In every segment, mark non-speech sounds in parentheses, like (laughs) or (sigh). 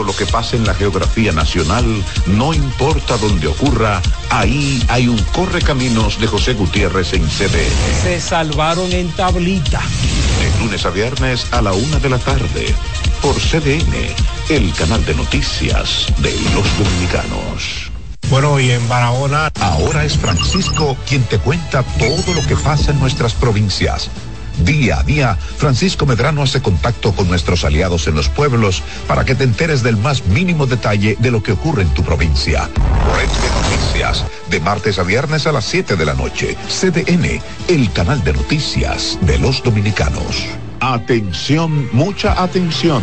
Todo lo que pasa en la geografía nacional, no importa dónde ocurra, ahí hay un correcaminos de José Gutiérrez en CDN. Se salvaron en tablita. De lunes a viernes a la una de la tarde, por CDN, el canal de noticias de los dominicanos. Bueno, y en Barahona. Ahora es Francisco quien te cuenta todo lo que pasa en nuestras provincias. Día a día, Francisco Medrano hace contacto con nuestros aliados en los pueblos para que te enteres del más mínimo detalle de lo que ocurre en tu provincia. Red de Noticias, de martes a viernes a las 7 de la noche. CDN, el canal de noticias de los dominicanos. Atención, mucha atención.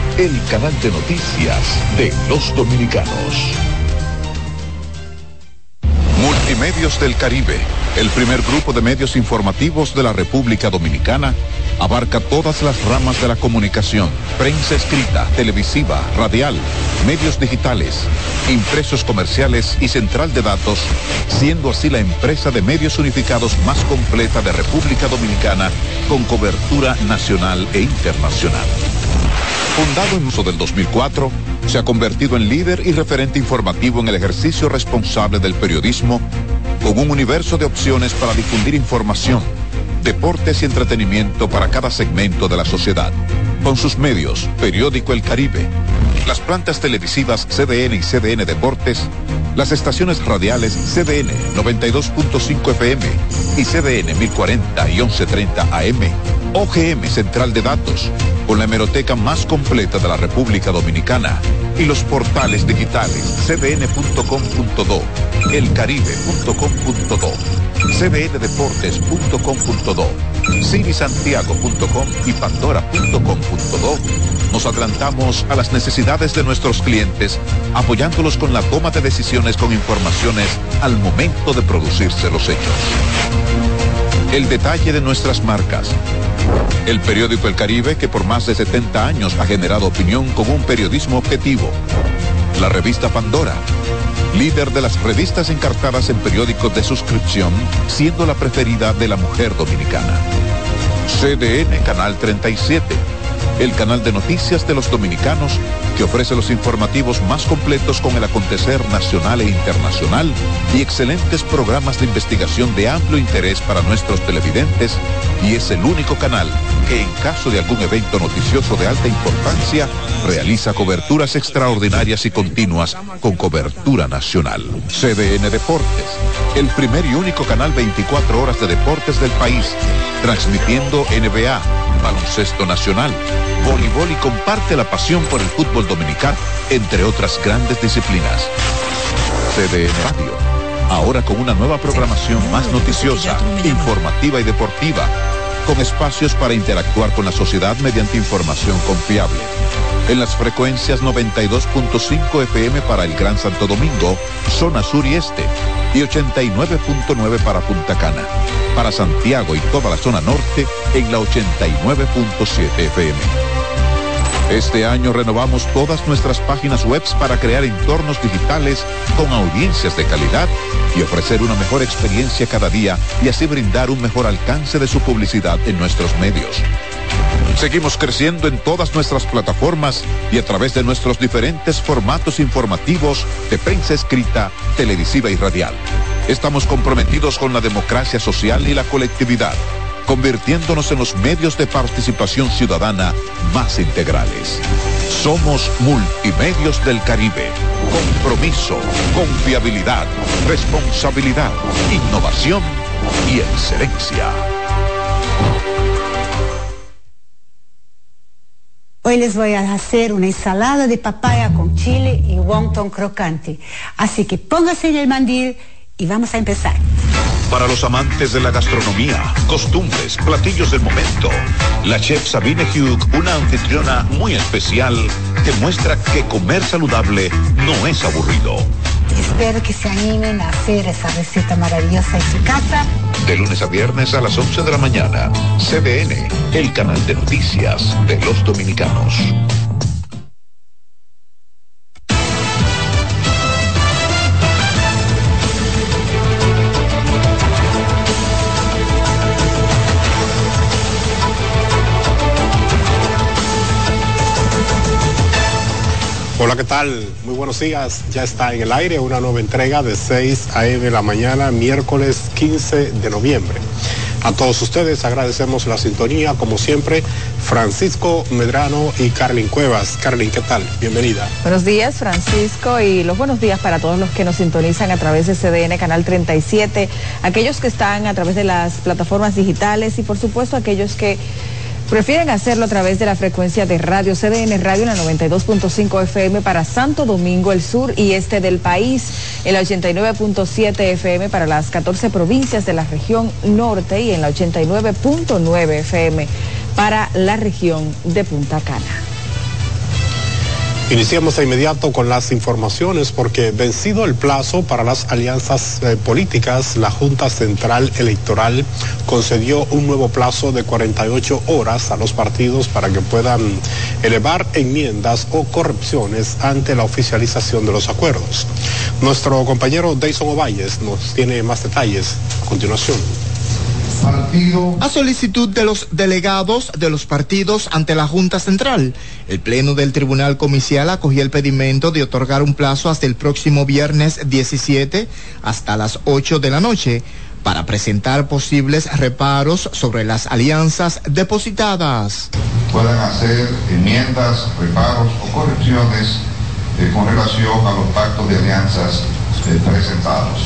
el canal de noticias de los dominicanos. Multimedios del Caribe, el primer grupo de medios informativos de la República Dominicana, abarca todas las ramas de la comunicación, prensa escrita, televisiva, radial, medios digitales, impresos comerciales y central de datos, siendo así la empresa de medios unificados más completa de República Dominicana con cobertura nacional e internacional. Fundado en uso del 2004, se ha convertido en líder y referente informativo en el ejercicio responsable del periodismo, con un universo de opciones para difundir información, deportes y entretenimiento para cada segmento de la sociedad. Con sus medios, Periódico El Caribe, las plantas televisivas CDN y CDN Deportes, las estaciones radiales CDN 92.5 FM y CDN 1040 y 1130 AM, OGM Central de Datos, con la hemeroteca más completa de la República Dominicana y los portales digitales cdn.com.do, elcaribe.com.do, cdndeportes.com.do, cinisantiago.com y pandora.com.do. Nos adelantamos a las necesidades de nuestros clientes, apoyándolos con la toma de decisiones con informaciones al momento de producirse los hechos. El detalle de nuestras marcas el periódico El Caribe, que por más de 70 años ha generado opinión con un periodismo objetivo. La revista Pandora, líder de las revistas encartadas en periódicos de suscripción, siendo la preferida de la mujer dominicana. CDN Canal 37, el canal de noticias de los dominicanos que ofrece los informativos más completos con el acontecer nacional e internacional y excelentes programas de investigación de amplio interés para nuestros televidentes y es el único canal que en caso de algún evento noticioso de alta importancia realiza coberturas extraordinarias y continuas con cobertura nacional. CDN Deportes, el primer y único canal 24 horas de deportes del país, transmitiendo NBA, baloncesto nacional, voleibol y comparte la pasión por el fútbol dominicano, entre otras grandes disciplinas. CDN Radio, ahora con una nueva programación más noticiosa, informativa y deportiva con espacios para interactuar con la sociedad mediante información confiable. En las frecuencias 92.5 FM para el Gran Santo Domingo, zona sur y este, y 89.9 para Punta Cana. Para Santiago y toda la zona norte en la 89.7 FM. Este año renovamos todas nuestras páginas web para crear entornos digitales con audiencias de calidad y ofrecer una mejor experiencia cada día y así brindar un mejor alcance de su publicidad en nuestros medios. Seguimos creciendo en todas nuestras plataformas y a través de nuestros diferentes formatos informativos de prensa escrita, televisiva y radial. Estamos comprometidos con la democracia social y la colectividad convirtiéndonos en los medios de participación ciudadana más integrales. Somos Multimedios del Caribe. Compromiso, confiabilidad, responsabilidad, innovación y excelencia. Hoy les voy a hacer una ensalada de papaya con chile y wonton crocante. Así que póngase en el mandil y vamos a empezar. Para los amantes de la gastronomía, costumbres, platillos del momento, la chef Sabine Hugh, una anfitriona muy especial, que muestra que comer saludable no es aburrido. Espero que se animen a hacer esa receta maravillosa en su casa. De lunes a viernes a las 11 de la mañana, CDN, el canal de noticias de los dominicanos. Hola, ¿qué tal? Muy buenos días. Ya está en el aire una nueva entrega de 6 a.m. de la mañana, miércoles 15 de noviembre. A todos ustedes agradecemos la sintonía, como siempre, Francisco Medrano y Carlin Cuevas. Carlin, ¿qué tal? Bienvenida. Buenos días, Francisco, y los buenos días para todos los que nos sintonizan a través de CDN Canal 37, aquellos que están a través de las plataformas digitales y, por supuesto, aquellos que Prefieren hacerlo a través de la frecuencia de radio CDN Radio en la 92.5 FM para Santo Domingo, el sur y este del país, en la 89.7 FM para las 14 provincias de la región norte y en la 89.9 FM para la región de Punta Cana. Iniciamos de inmediato con las informaciones porque vencido el plazo para las alianzas eh, políticas, la Junta Central Electoral concedió un nuevo plazo de 48 horas a los partidos para que puedan elevar enmiendas o corrupciones ante la oficialización de los acuerdos. Nuestro compañero Dayson Ovalles nos tiene más detalles a continuación. A solicitud de los delegados de los partidos ante la Junta Central, el Pleno del Tribunal Comicial acogió el pedimento de otorgar un plazo hasta el próximo viernes 17 hasta las 8 de la noche para presentar posibles reparos sobre las alianzas depositadas. Puedan hacer enmiendas, reparos o correcciones eh, con relación a los pactos de alianzas eh, presentados.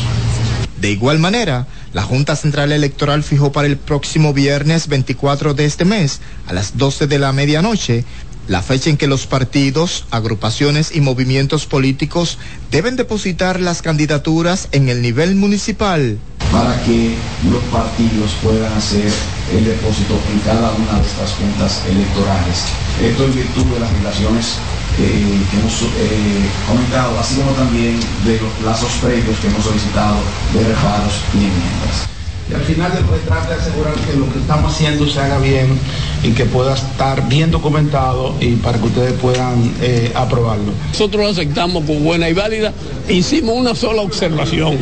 De igual manera, la Junta Central Electoral fijó para el próximo viernes 24 de este mes, a las 12 de la medianoche, la fecha en que los partidos, agrupaciones y movimientos políticos deben depositar las candidaturas en el nivel municipal. Para que los partidos puedan hacer el depósito en cada una de estas juntas electorales. Esto en virtud de las relaciones eh, que hemos eh, comentado, así como también de los plazos previos que hemos solicitado de reparos y enmiendas. Y al final después trata de asegurar que lo que estamos haciendo se haga bien y que pueda estar bien documentado y para que ustedes puedan eh, aprobarlo. Nosotros lo aceptamos con buena y válida. Hicimos una sola observación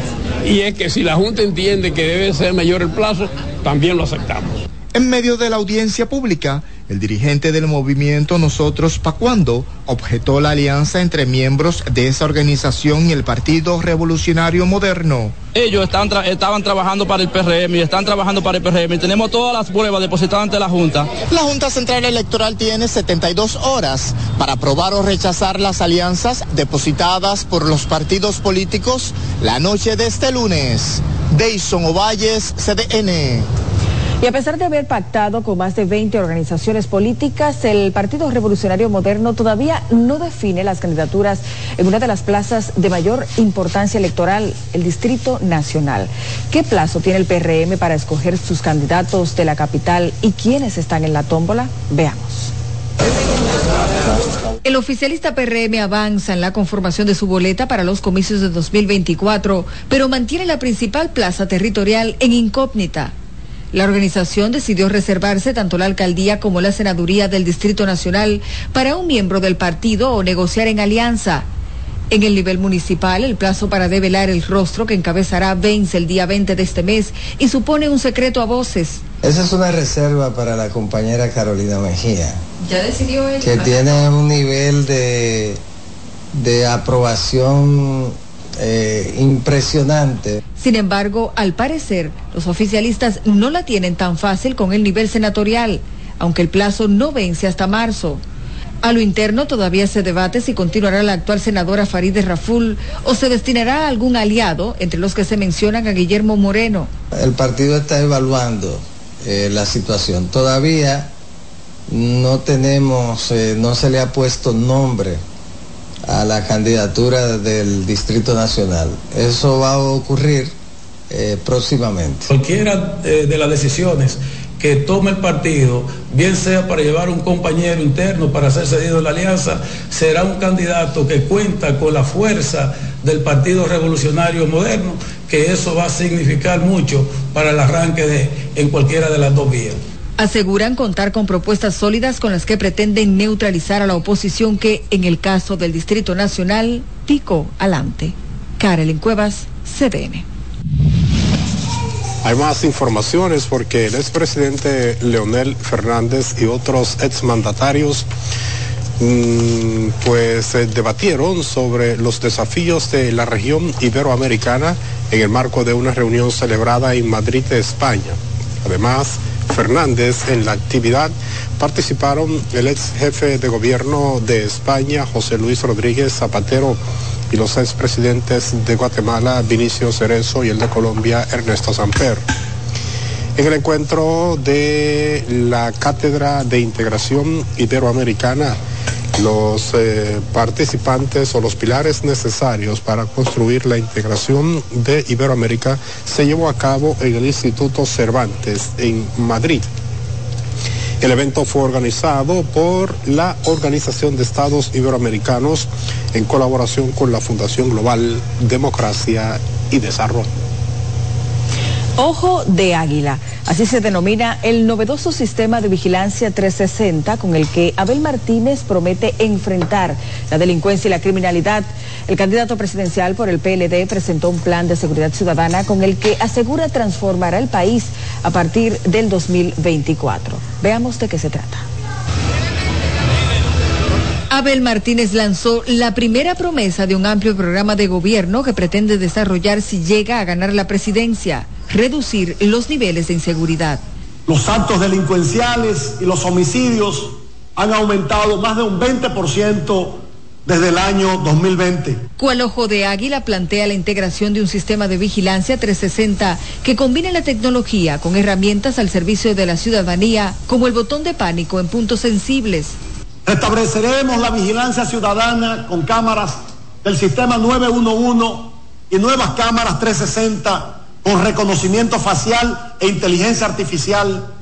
y es que si la Junta entiende que debe ser mayor el plazo, también lo aceptamos. En medio de la audiencia pública, el dirigente del movimiento Nosotros Pacuando objetó la alianza entre miembros de esa organización y el Partido Revolucionario Moderno. Ellos están estaban trabajando para el PRM y están trabajando para el PRM y tenemos todas las pruebas depositadas ante la Junta. La Junta Central Electoral tiene 72 horas para aprobar o rechazar las alianzas depositadas por los partidos políticos la noche de este lunes. Deison Ovalles, CDN. Y a pesar de haber pactado con más de 20 organizaciones políticas, el Partido Revolucionario Moderno todavía no define las candidaturas en una de las plazas de mayor importancia electoral, el Distrito Nacional. ¿Qué plazo tiene el PRM para escoger sus candidatos de la capital y quiénes están en la tómbola? Veamos. El oficialista PRM avanza en la conformación de su boleta para los comicios de 2024, pero mantiene la principal plaza territorial en incógnita. La organización decidió reservarse tanto la alcaldía como la senaduría del Distrito Nacional para un miembro del partido o negociar en alianza. En el nivel municipal, el plazo para develar el rostro que encabezará vence el día 20 de este mes y supone un secreto a voces. Esa es una reserva para la compañera Carolina Mejía. ¿Ya decidió ella? Que tiene un nivel de, de aprobación eh, impresionante. Sin embargo, al parecer, los oficialistas no la tienen tan fácil con el nivel senatorial, aunque el plazo no vence hasta marzo. A lo interno todavía se debate si continuará la actual senadora Farideh Raful o se destinará a algún aliado entre los que se mencionan a Guillermo Moreno. El partido está evaluando eh, la situación. Todavía no tenemos, eh, no se le ha puesto nombre a la candidatura del Distrito Nacional. Eso va a ocurrir eh, próximamente. Cualquiera eh, de las decisiones que tome el partido, bien sea para llevar un compañero interno para ser cedido en la alianza, será un candidato que cuenta con la fuerza del Partido Revolucionario Moderno, que eso va a significar mucho para el arranque de, en cualquiera de las dos vías. Aseguran contar con propuestas sólidas con las que pretenden neutralizar a la oposición que, en el caso del Distrito Nacional, picó adelante. Karelin Cuevas, CDN. Hay más informaciones porque el expresidente Leonel Fernández y otros exmandatarios mm, pues eh, debatieron sobre los desafíos de la región iberoamericana en el marco de una reunión celebrada en Madrid, España. Además, Fernández en la actividad participaron el ex jefe de gobierno de España, José Luis Rodríguez Zapatero, y los expresidentes de Guatemala, Vinicio Cerezo, y el de Colombia, Ernesto Samper. En el encuentro de la Cátedra de Integración Iberoamericana, los eh, participantes o los pilares necesarios para construir la integración de Iberoamérica se llevó a cabo en el Instituto Cervantes en Madrid. El evento fue organizado por la Organización de Estados Iberoamericanos en colaboración con la Fundación Global Democracia y Desarrollo. Ojo de Águila. Así se denomina el novedoso sistema de vigilancia 360 con el que Abel Martínez promete enfrentar la delincuencia y la criminalidad. El candidato presidencial por el PLD presentó un plan de seguridad ciudadana con el que asegura transformar al país a partir del 2024. Veamos de qué se trata. Abel Martínez lanzó la primera promesa de un amplio programa de gobierno que pretende desarrollar si llega a ganar la presidencia, reducir los niveles de inseguridad. Los actos delincuenciales y los homicidios han aumentado más de un 20% desde el año 2020. Cual Ojo de Águila plantea la integración de un sistema de vigilancia 360 que combine la tecnología con herramientas al servicio de la ciudadanía, como el botón de pánico en puntos sensibles Restableceremos la vigilancia ciudadana con cámaras del sistema 911 y nuevas cámaras 360 con reconocimiento facial e inteligencia artificial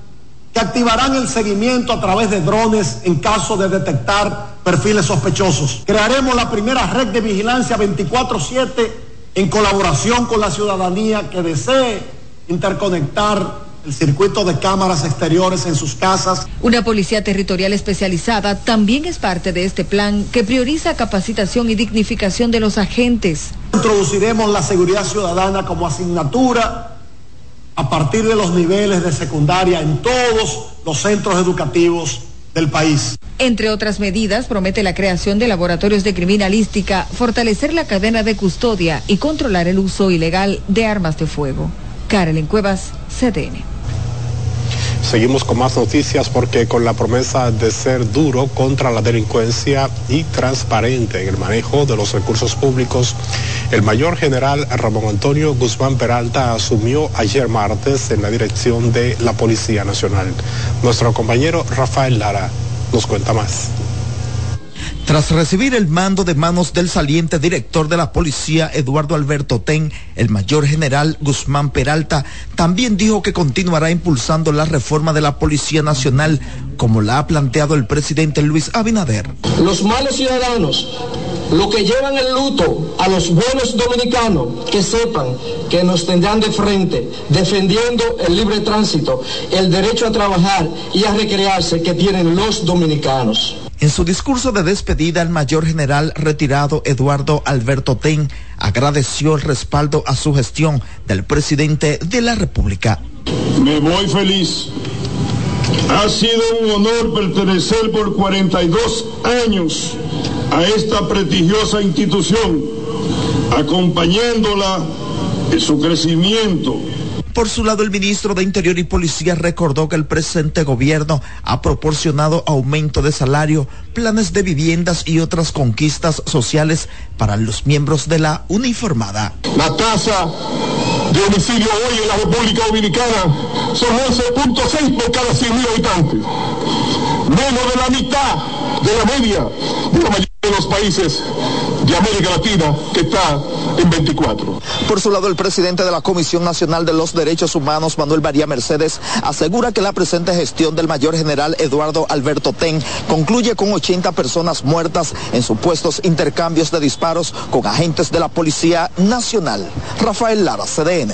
que activarán el seguimiento a través de drones en caso de detectar perfiles sospechosos. Crearemos la primera red de vigilancia 24/7 en colaboración con la ciudadanía que desee interconectar el circuito de cámaras exteriores en sus casas. Una policía territorial especializada también es parte de este plan que prioriza capacitación y dignificación de los agentes. Introduciremos la seguridad ciudadana como asignatura a partir de los niveles de secundaria en todos los centros educativos del país. Entre otras medidas, promete la creación de laboratorios de criminalística, fortalecer la cadena de custodia y controlar el uso ilegal de armas de fuego. Carolyn Cuevas, CDN. Seguimos con más noticias porque con la promesa de ser duro contra la delincuencia y transparente en el manejo de los recursos públicos, el mayor general Ramón Antonio Guzmán Peralta asumió ayer martes en la dirección de la Policía Nacional. Nuestro compañero Rafael Lara nos cuenta más. Tras recibir el mando de manos del saliente director de la policía, Eduardo Alberto Ten, el mayor general Guzmán Peralta también dijo que continuará impulsando la reforma de la Policía Nacional, como la ha planteado el presidente Luis Abinader. Los malos ciudadanos, los que llevan el luto a los buenos dominicanos, que sepan que nos tendrán de frente, defendiendo el libre tránsito, el derecho a trabajar y a recrearse que tienen los dominicanos. En su discurso de despedida, el mayor general retirado Eduardo Alberto Ten agradeció el respaldo a su gestión del presidente de la República. Me voy feliz. Ha sido un honor pertenecer por 42 años a esta prestigiosa institución, acompañándola en su crecimiento por su lado, el ministro de Interior y Policía recordó que el presente gobierno ha proporcionado aumento de salario, planes de viviendas y otras conquistas sociales para los miembros de la uniformada. La tasa de homicidio hoy en la República Dominicana son 11.6 por cada 100.000 habitantes. Menos de la mitad de la media de la mayoría de los países de América Latina que está en 24. Por su lado, el presidente de la Comisión Nacional de los Derechos Humanos, Manuel María Mercedes, asegura que la presente gestión del mayor general Eduardo Alberto Ten concluye con 80 personas muertas en supuestos intercambios de disparos con agentes de la Policía Nacional. Rafael Lara, CDN.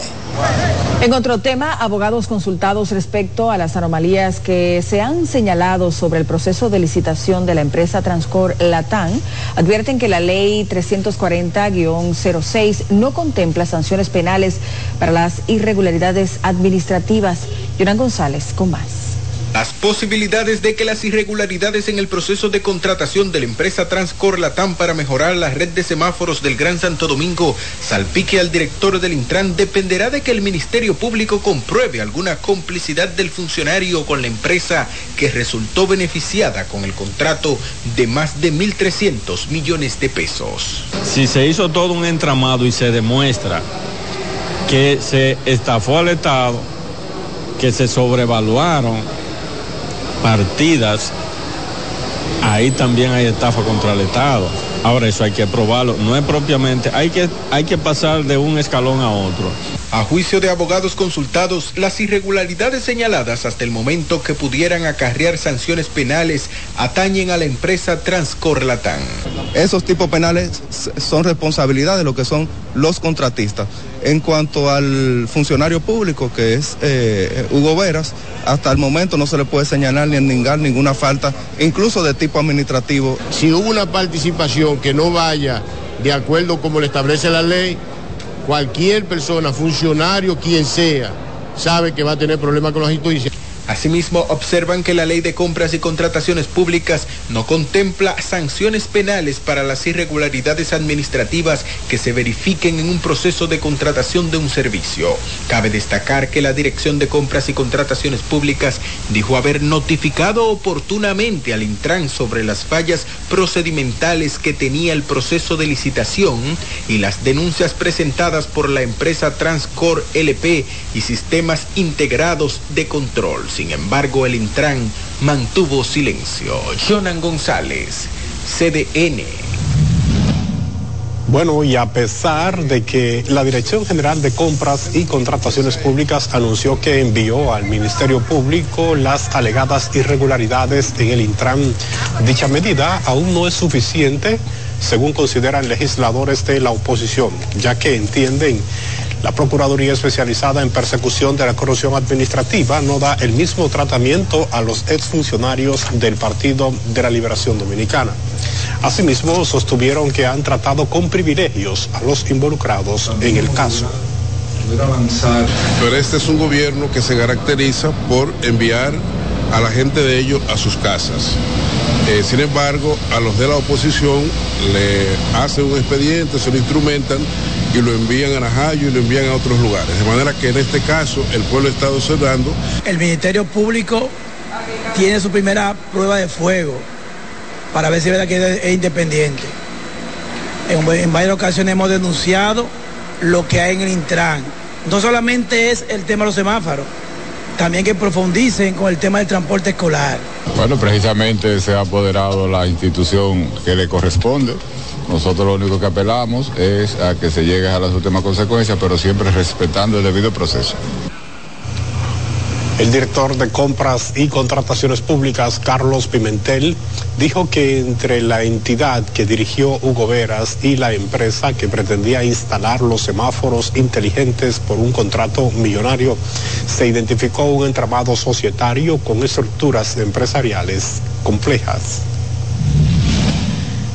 En otro tema, abogados consultados respecto a las anomalías que se han señalado sobre el proceso de licitación de la empresa Transcor Latam advierten que la ley 340-06 no contempla sanciones penales para las irregularidades administrativas. Yonan González con más. Las posibilidades de que las irregularidades en el proceso de contratación de la empresa Transcor Latam para mejorar la red de semáforos del Gran Santo Domingo salpique al director del Intran dependerá de que el Ministerio Público compruebe alguna complicidad del funcionario con la empresa que resultó beneficiada con el contrato de más de 1.300 millones de pesos. Si se hizo todo un entramado y se demuestra que se estafó al Estado, que se sobrevaluaron partidas, ahí también hay estafa contra el Estado. Ahora eso hay que probarlo, no es propiamente, hay que, hay que pasar de un escalón a otro. A juicio de abogados consultados, las irregularidades señaladas hasta el momento que pudieran acarrear sanciones penales atañen a la empresa Transcorlatán. Esos tipos penales son responsabilidad de lo que son los contratistas. En cuanto al funcionario público, que es eh, Hugo Veras, hasta el momento no se le puede señalar ni enningar ninguna falta, incluso de tipo administrativo. Si hubo una participación que no vaya de acuerdo como le establece la ley, cualquier persona, funcionario, quien sea, sabe que va a tener problemas con la justicia. Asimismo, observan que la ley de compras y contrataciones públicas no contempla sanciones penales para las irregularidades administrativas que se verifiquen en un proceso de contratación de un servicio. Cabe destacar que la Dirección de Compras y Contrataciones Públicas dijo haber notificado oportunamente al Intran sobre las fallas procedimentales que tenía el proceso de licitación y las denuncias presentadas por la empresa Transcor LP y sistemas integrados de control. Sin embargo, el Intran mantuvo silencio. Jonan González, CDN. Bueno, y a pesar de que la Dirección General de Compras y Contrataciones Públicas anunció que envió al Ministerio Público las alegadas irregularidades en el Intran, dicha medida aún no es suficiente, según consideran legisladores de la oposición, ya que entienden la Procuraduría Especializada en Persecución de la Corrupción Administrativa no da el mismo tratamiento a los exfuncionarios del Partido de la Liberación Dominicana. Asimismo, sostuvieron que han tratado con privilegios a los involucrados en el caso. Pero este es un gobierno que se caracteriza por enviar a la gente de ellos a sus casas. Eh, sin embargo, a los de la oposición le hacen un expediente, se lo instrumentan y lo envían a Najayo y lo envían a otros lugares. De manera que en este caso el pueblo está observando. El Ministerio Público tiene su primera prueba de fuego para ver si es verdad que es independiente. En, en varias ocasiones hemos denunciado lo que hay en el Intran. No solamente es el tema de los semáforos, también que profundicen con el tema del transporte escolar. Bueno, precisamente se ha apoderado la institución que le corresponde. Nosotros lo único que apelamos es a que se llegue a las últimas consecuencias, pero siempre respetando el debido proceso. El director de compras y contrataciones públicas, Carlos Pimentel, dijo que entre la entidad que dirigió Hugo Veras y la empresa que pretendía instalar los semáforos inteligentes por un contrato millonario, se identificó un entramado societario con estructuras empresariales complejas.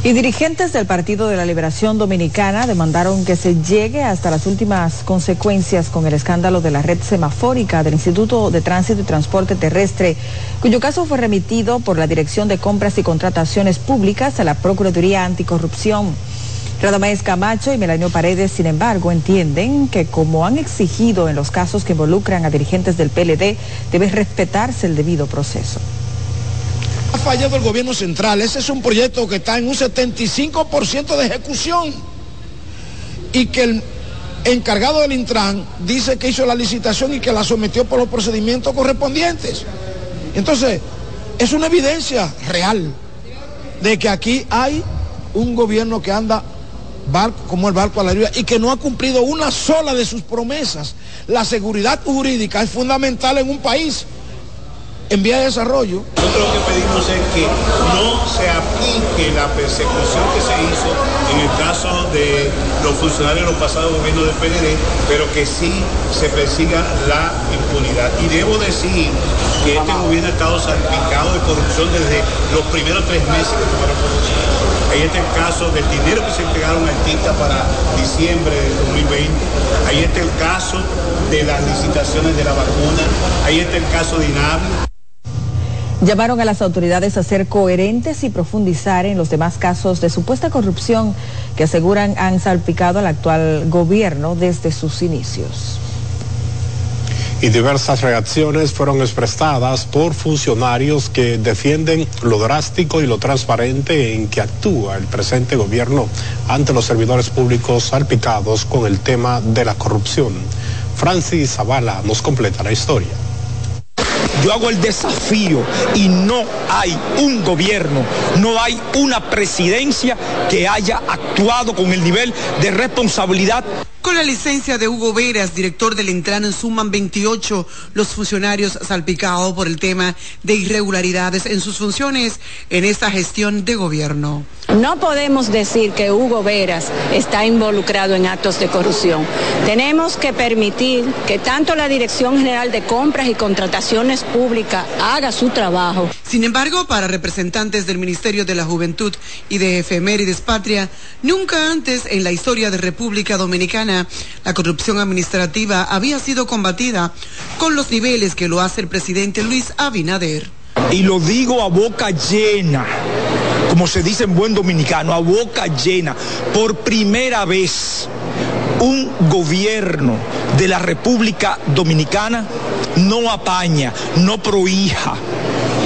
Y dirigentes del Partido de la Liberación Dominicana demandaron que se llegue hasta las últimas consecuencias con el escándalo de la red semafórica del Instituto de Tránsito y Transporte Terrestre, cuyo caso fue remitido por la Dirección de Compras y Contrataciones Públicas a la Procuraduría Anticorrupción. Radamés Camacho y Melanio Paredes, sin embargo, entienden que como han exigido en los casos que involucran a dirigentes del PLD, debe respetarse el debido proceso. Ha fallado el gobierno central. Ese es un proyecto que está en un 75% de ejecución. Y que el encargado del Intran dice que hizo la licitación y que la sometió por los procedimientos correspondientes. Entonces, es una evidencia real de que aquí hay un gobierno que anda barco como el barco a la deriva y que no ha cumplido una sola de sus promesas. La seguridad jurídica es fundamental en un país en vía de desarrollo. Nosotros lo que pedimos es que no se aplique la persecución que se hizo en el caso de los funcionarios de los pasados gobiernos del PND, pero que sí se persiga la impunidad. Y debo decir que este gobierno ha estado salpicado de corrupción desde los primeros tres meses que tomaron posesión. Ahí está el caso del dinero que se entregaron a artistas para diciembre del 2020. Ahí está el caso de las licitaciones de la vacuna. Ahí está el caso de INAVI. Llamaron a las autoridades a ser coherentes y profundizar en los demás casos de supuesta corrupción que aseguran han salpicado al actual gobierno desde sus inicios. Y diversas reacciones fueron expresadas por funcionarios que defienden lo drástico y lo transparente en que actúa el presente gobierno ante los servidores públicos salpicados con el tema de la corrupción. Francis Zavala nos completa la historia. Yo hago el desafío y no hay un gobierno, no hay una presidencia que haya actuado con el nivel de responsabilidad con la licencia de Hugo Veras, director del Intran, suman 28 los funcionarios salpicados por el tema de irregularidades en sus funciones en esta gestión de gobierno. No podemos decir que Hugo Veras está involucrado en actos de corrupción. Tenemos que permitir que tanto la Dirección General de Compras y Contrataciones Públicas haga su trabajo. Sin embargo, para representantes del Ministerio de la Juventud y de Efemérides Patria, nunca antes en la historia de República La corrupción administrativa había sido combatida con los niveles que lo hace el presidente Luis Abinader. Y lo digo a boca llena, como se dice en buen dominicano, a boca llena, por primera vez un gobierno de la República Dominicana no apaña, no prohija,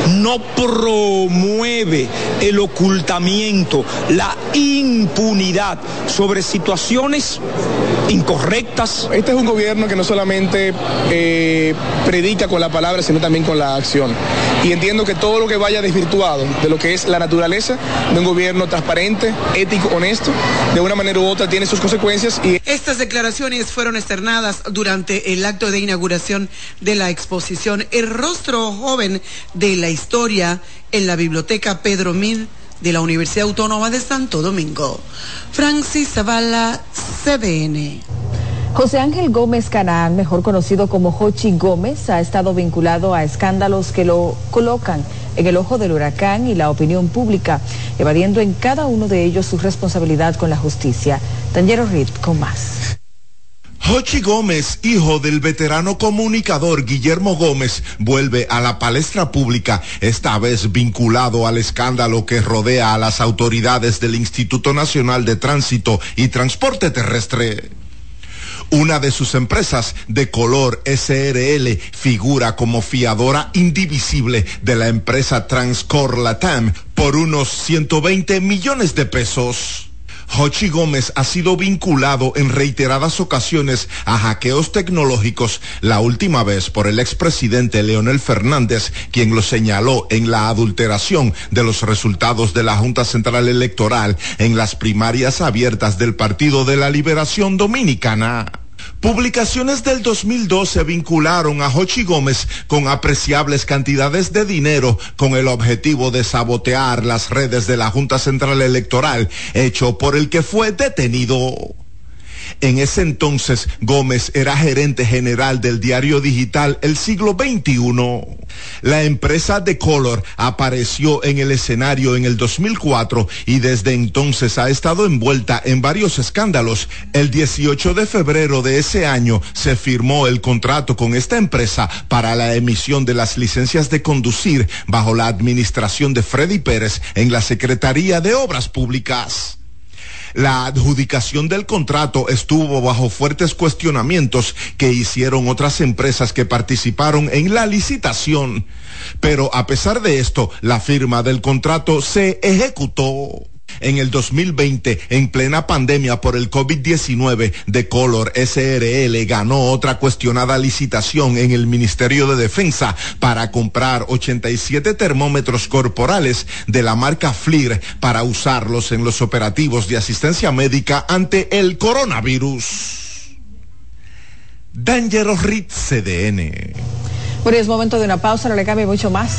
no promueve el ocultamiento, la impunidad sobre situaciones incorrectas. Este es un gobierno que no solamente eh, predica con la palabra, sino también con la acción. Y entiendo que todo lo que vaya desvirtuado de lo que es la naturaleza de un gobierno transparente, ético, honesto, de una manera u otra tiene sus consecuencias. Y... Estas declaraciones fueron externadas durante el acto de inauguración de la exposición El rostro joven de la historia en la biblioteca Pedro Mil de la Universidad Autónoma de Santo Domingo. Francis Zavala, CBN. José Ángel Gómez Canaán, mejor conocido como Jochi Gómez, ha estado vinculado a escándalos que lo colocan en el ojo del huracán y la opinión pública, evadiendo en cada uno de ellos su responsabilidad con la justicia. Tangero Reed con más. Jochi Gómez, hijo del veterano comunicador Guillermo Gómez, vuelve a la palestra pública, esta vez vinculado al escándalo que rodea a las autoridades del Instituto Nacional de Tránsito y Transporte Terrestre. Una de sus empresas de color SRL figura como fiadora indivisible de la empresa Transcor Latam por unos 120 millones de pesos. Hochi Gómez ha sido vinculado en reiteradas ocasiones a hackeos tecnológicos, la última vez por el expresidente Leonel Fernández, quien lo señaló en la adulteración de los resultados de la Junta Central Electoral en las primarias abiertas del Partido de la Liberación Dominicana. Publicaciones del 2012 vincularon a Jochi Gómez con apreciables cantidades de dinero con el objetivo de sabotear las redes de la Junta Central Electoral, hecho por el que fue detenido. En ese entonces, Gómez era gerente general del diario digital El Siglo XXI. La empresa de Color apareció en el escenario en el 2004 y desde entonces ha estado envuelta en varios escándalos. El 18 de febrero de ese año se firmó el contrato con esta empresa para la emisión de las licencias de conducir bajo la administración de Freddy Pérez en la Secretaría de Obras Públicas. La adjudicación del contrato estuvo bajo fuertes cuestionamientos que hicieron otras empresas que participaron en la licitación. Pero a pesar de esto, la firma del contrato se ejecutó. En el 2020, en plena pandemia por el COVID-19, de Color SRL ganó otra cuestionada licitación en el Ministerio de Defensa para comprar 87 termómetros corporales de la marca FLIR para usarlos en los operativos de asistencia médica ante el coronavirus. Dangerous Rit CDN. Bueno, es momento de una pausa, no le cambie mucho más.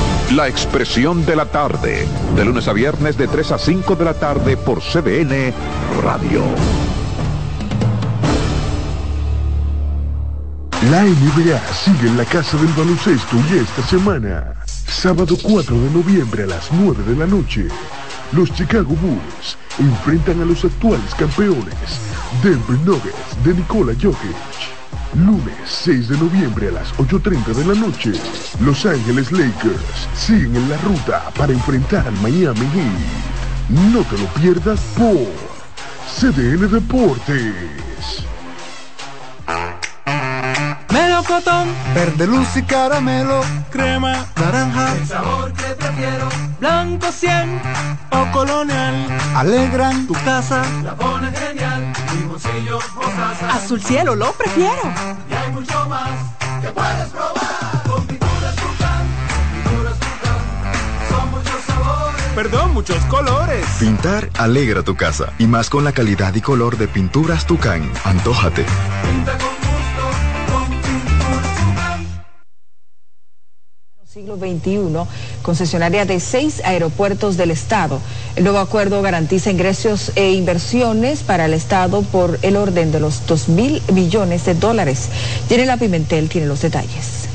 La expresión de la tarde, de lunes a viernes de 3 a 5 de la tarde por CBN Radio. La NBA sigue en la casa del baloncesto y esta semana, sábado 4 de noviembre a las 9 de la noche, los Chicago Bulls enfrentan a los actuales campeones, Denver Nuggets de Nikola Jokic. Lunes 6 de noviembre a las 8.30 de la noche, Los Ángeles Lakers siguen en la ruta para enfrentar al Miami Heat. No te lo pierdas por CDN Deportes. Melocotón, verde luz y caramelo, crema, naranja, el sabor que prefiero, blanco 100 o colonial, alegran. Tu casa, la pone genial, limoncillo, mostaza, azul cielo lo prefiero, y hay mucho más que puedes probar, con pinturas Tucán, pinturas Tucán, son muchos sabores, perdón, muchos colores. Pintar alegra tu casa, y más con la calidad y color de pinturas Tucán, antójate. pinta con siglo XXI, concesionaria de seis aeropuertos del Estado. El nuevo acuerdo garantiza ingresos e inversiones para el Estado por el orden de los 2 mil millones de dólares. la Pimentel tiene los detalles.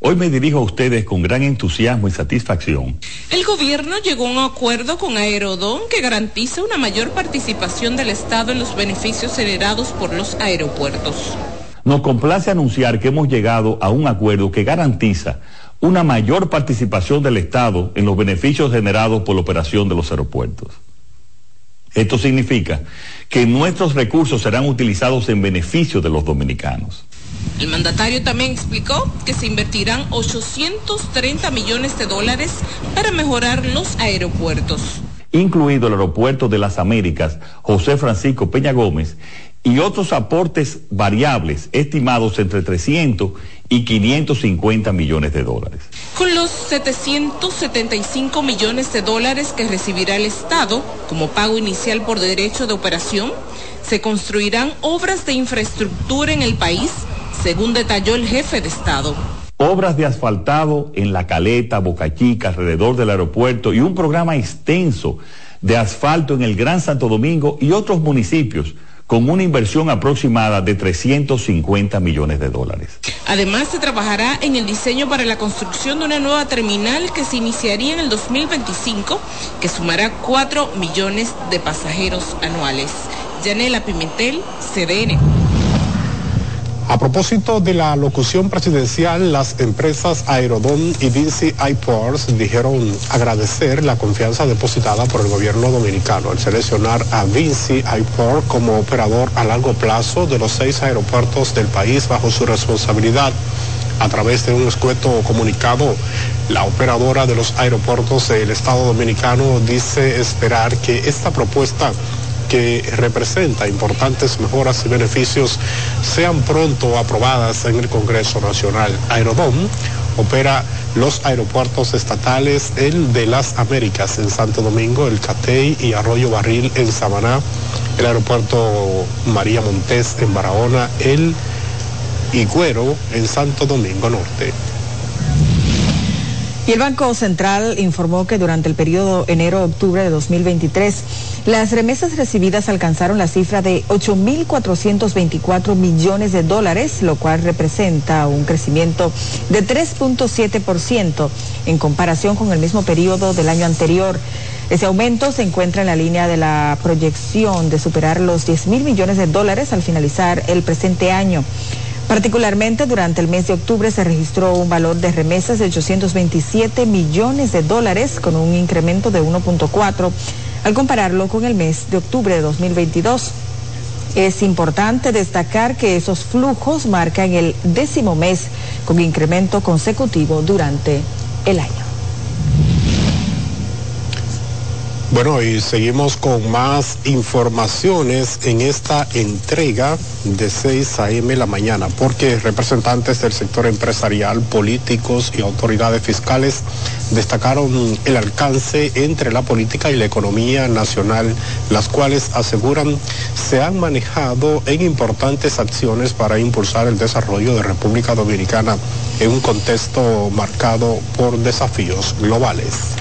Hoy me dirijo a ustedes con gran entusiasmo y satisfacción. El gobierno llegó a un acuerdo con Aerodón que garantiza una mayor participación del Estado en los beneficios generados por los aeropuertos. Nos complace anunciar que hemos llegado a un acuerdo que garantiza una mayor participación del Estado en los beneficios generados por la operación de los aeropuertos. Esto significa que nuestros recursos serán utilizados en beneficio de los dominicanos. El mandatario también explicó que se invertirán 830 millones de dólares para mejorar los aeropuertos. Incluido el aeropuerto de las Américas, José Francisco Peña Gómez, y otros aportes variables estimados entre 300 y 550 millones de dólares. Con los 775 millones de dólares que recibirá el Estado como pago inicial por derecho de operación, se construirán obras de infraestructura en el país, según detalló el jefe de Estado. Obras de asfaltado en La Caleta, Boca Chica, alrededor del aeropuerto y un programa extenso de asfalto en el Gran Santo Domingo y otros municipios con una inversión aproximada de 350 millones de dólares. Además, se trabajará en el diseño para la construcción de una nueva terminal que se iniciaría en el 2025, que sumará 4 millones de pasajeros anuales. Yanela Pimentel, CDN. A propósito de la locución presidencial, las empresas Aerodón y Vinci iPorts dijeron agradecer la confianza depositada por el gobierno dominicano al seleccionar a Vinci iPort como operador a largo plazo de los seis aeropuertos del país bajo su responsabilidad. A través de un escueto comunicado, la operadora de los aeropuertos del Estado Dominicano dice esperar que esta propuesta que representa importantes mejoras y beneficios sean pronto aprobadas en el Congreso Nacional. Aerodón opera los aeropuertos estatales, el de las Américas en Santo Domingo, el Catey y Arroyo Barril en Samaná, el aeropuerto María Montés en Barahona, el Higüero en Santo Domingo Norte. Y el Banco Central informó que durante el periodo enero-octubre de 2023, las remesas recibidas alcanzaron la cifra de 8.424 millones de dólares, lo cual representa un crecimiento de 3.7% en comparación con el mismo periodo del año anterior. Ese aumento se encuentra en la línea de la proyección de superar los 10 mil millones de dólares al finalizar el presente año. Particularmente durante el mes de octubre se registró un valor de remesas de 827 millones de dólares con un incremento de 1.4 al compararlo con el mes de octubre de 2022. Es importante destacar que esos flujos marcan el décimo mes con incremento consecutivo durante el año. Bueno, y seguimos con más informaciones en esta entrega de 6 a.m. la mañana, porque representantes del sector empresarial, políticos y autoridades fiscales destacaron el alcance entre la política y la economía nacional, las cuales aseguran se han manejado en importantes acciones para impulsar el desarrollo de República Dominicana en un contexto marcado por desafíos globales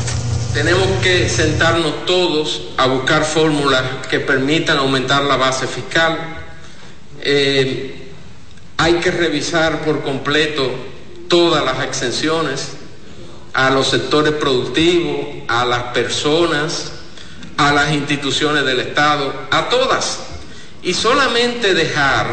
tenemos que sentarnos todos a buscar fórmulas que permitan aumentar la base fiscal. Eh, hay que revisar por completo todas las exenciones a los sectores productivos, a las personas, a las instituciones del Estado, a todas. Y solamente dejar